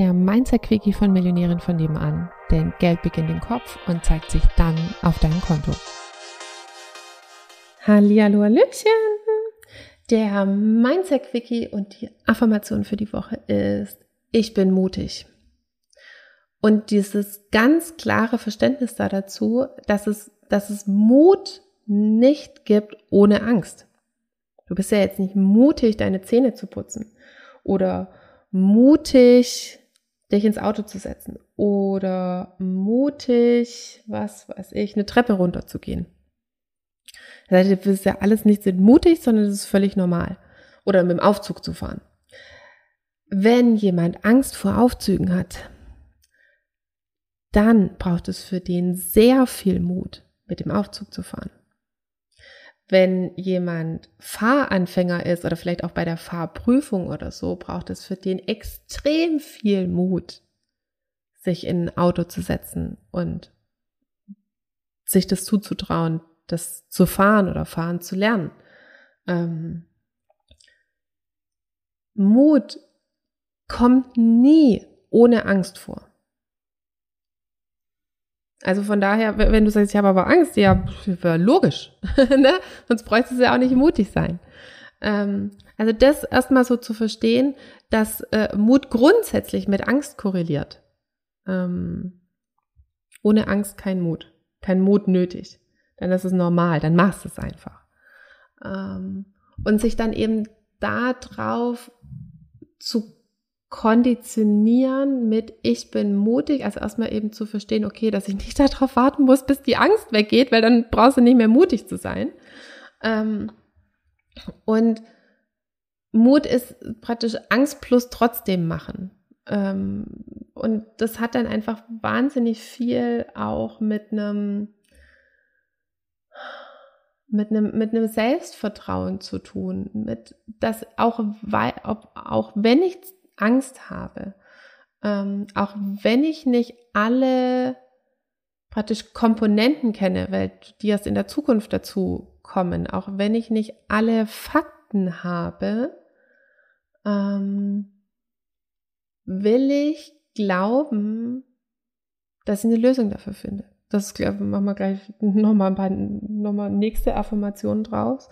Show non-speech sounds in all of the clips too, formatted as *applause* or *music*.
der Mindset-Quickie von Millionären von nebenan. Denn Geld beginnt im Kopf und zeigt sich dann auf deinem Konto. Hallihallo, Hallöchen! Der Mindset-Quickie und die Affirmation für die Woche ist, ich bin mutig. Und dieses ganz klare Verständnis da dazu, dass es, dass es Mut nicht gibt ohne Angst. Du bist ja jetzt nicht mutig, deine Zähne zu putzen oder mutig, dich ins Auto zu setzen oder mutig, was weiß ich, eine Treppe runterzugehen. Das ist ja alles nicht sind mutig, sondern es ist völlig normal. Oder mit dem Aufzug zu fahren. Wenn jemand Angst vor Aufzügen hat, dann braucht es für den sehr viel Mut, mit dem Aufzug zu fahren wenn jemand Fahranfänger ist oder vielleicht auch bei der Fahrprüfung oder so, braucht es für den extrem viel Mut, sich in ein Auto zu setzen und sich das zuzutrauen, das zu fahren oder fahren zu lernen. Ähm, Mut kommt nie ohne Angst vor. Also von daher, wenn du sagst, ich habe aber Angst, ja, logisch. *laughs* ne? Sonst bräuchte es ja auch nicht mutig sein. Ähm, also das erstmal so zu verstehen, dass äh, Mut grundsätzlich mit Angst korreliert. Ähm, ohne Angst kein Mut. Kein Mut nötig. Dann ist es normal, dann machst du es einfach. Ähm, und sich dann eben darauf zu konditionieren mit ich bin mutig, also erstmal eben zu verstehen, okay, dass ich nicht *laughs* darauf warten muss, bis die Angst weggeht, weil dann brauchst du nicht mehr mutig zu sein. Ähm, und Mut ist praktisch Angst plus trotzdem machen. Ähm, und das hat dann einfach wahnsinnig viel auch mit einem mit einem, mit einem Selbstvertrauen zu tun, mit das auch, weil, ob, auch wenn ich Angst habe, ähm, auch wenn ich nicht alle praktisch Komponenten kenne, weil die erst in der Zukunft dazu kommen, auch wenn ich nicht alle Fakten habe, ähm, will ich glauben, dass ich eine Lösung dafür finde. Das glaube machen wir gleich *laughs* nochmal ein paar, nochmal nächste Affirmationen draus.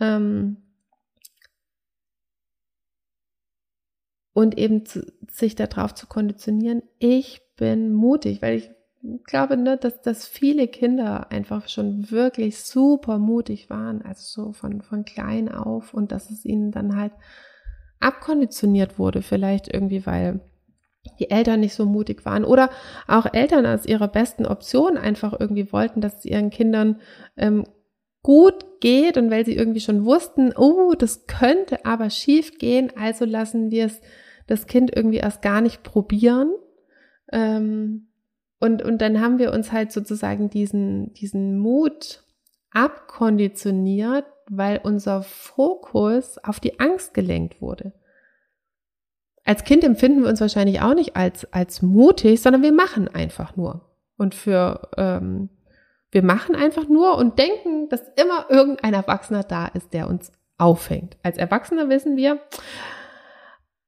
Ähm, und eben zu, sich darauf zu konditionieren, ich bin mutig, weil ich glaube, ne, dass, dass viele Kinder einfach schon wirklich super mutig waren, also so von, von klein auf und dass es ihnen dann halt abkonditioniert wurde, vielleicht irgendwie, weil die Eltern nicht so mutig waren oder auch Eltern als ihre besten Option einfach irgendwie wollten, dass es ihren Kindern ähm, gut geht und weil sie irgendwie schon wussten, oh, das könnte aber schief gehen, also lassen wir es das Kind irgendwie erst gar nicht probieren. Ähm, und, und dann haben wir uns halt sozusagen diesen, diesen Mut abkonditioniert, weil unser Fokus auf die Angst gelenkt wurde. Als Kind empfinden wir uns wahrscheinlich auch nicht als, als mutig, sondern wir machen einfach nur. Und für, ähm, wir machen einfach nur und denken, dass immer irgendein Erwachsener da ist, der uns aufhängt. Als Erwachsener wissen wir,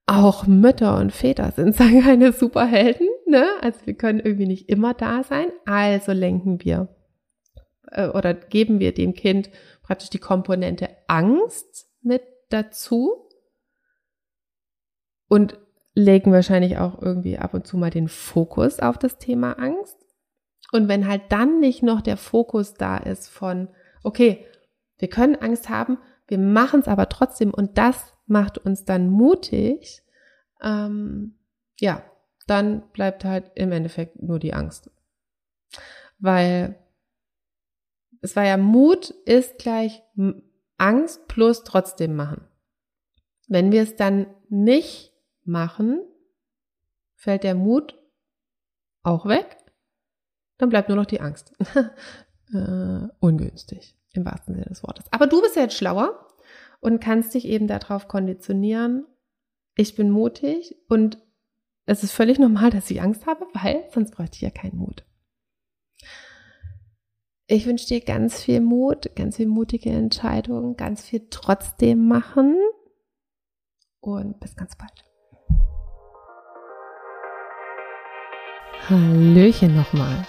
auch Mütter und Väter sind *laughs* keine Superhelden, ne? Also wir können irgendwie nicht immer da sein. Also lenken wir äh, oder geben wir dem Kind praktisch die Komponente Angst mit dazu und legen wahrscheinlich auch irgendwie ab und zu mal den Fokus auf das Thema Angst. Und wenn halt dann nicht noch der Fokus da ist von, okay, wir können Angst haben, wir machen es aber trotzdem und das macht uns dann mutig, ähm, ja, dann bleibt halt im Endeffekt nur die Angst. Weil es war ja Mut ist gleich Angst plus trotzdem machen. Wenn wir es dann nicht machen, fällt der Mut auch weg, dann bleibt nur noch die Angst. *laughs* äh, ungünstig, im wahrsten Sinne des Wortes. Aber du bist ja jetzt schlauer und kannst dich eben darauf konditionieren, ich bin mutig und es ist völlig normal, dass ich Angst habe, weil sonst bräuchte ich ja keinen Mut. Ich wünsche dir ganz viel Mut, ganz viel mutige Entscheidungen, ganz viel trotzdem machen und bis ganz bald. Hallöchen nochmal.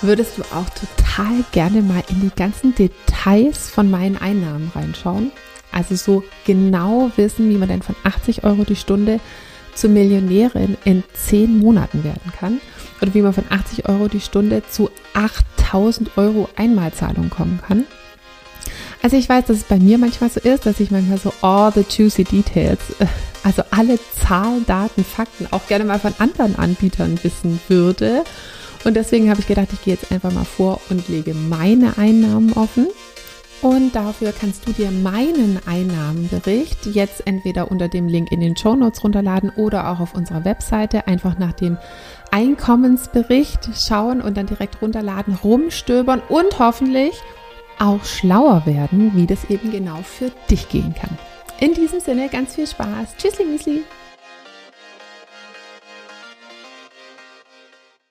Würdest du auch total gerne mal in die ganzen Details von meinen Einnahmen reinschauen? Also so genau wissen, wie man denn von 80 Euro die Stunde zur Millionärin in 10 Monaten werden kann? Oder wie man von 80 Euro die Stunde zu 8000 Euro Einmalzahlung kommen kann? Also ich weiß, dass es bei mir manchmal so ist, dass ich manchmal so all the juicy details, äh, also alle Zahlen, Daten, Fakten auch gerne mal von anderen Anbietern wissen würde. Und deswegen habe ich gedacht, ich gehe jetzt einfach mal vor und lege meine Einnahmen offen. Und dafür kannst du dir meinen Einnahmenbericht jetzt entweder unter dem Link in den Show Notes runterladen oder auch auf unserer Webseite einfach nach dem Einkommensbericht schauen und dann direkt runterladen, rumstöbern und hoffentlich auch schlauer werden, wie das eben genau für dich gehen kann. In diesem Sinne ganz viel Spaß. Tschüssli, Müsli.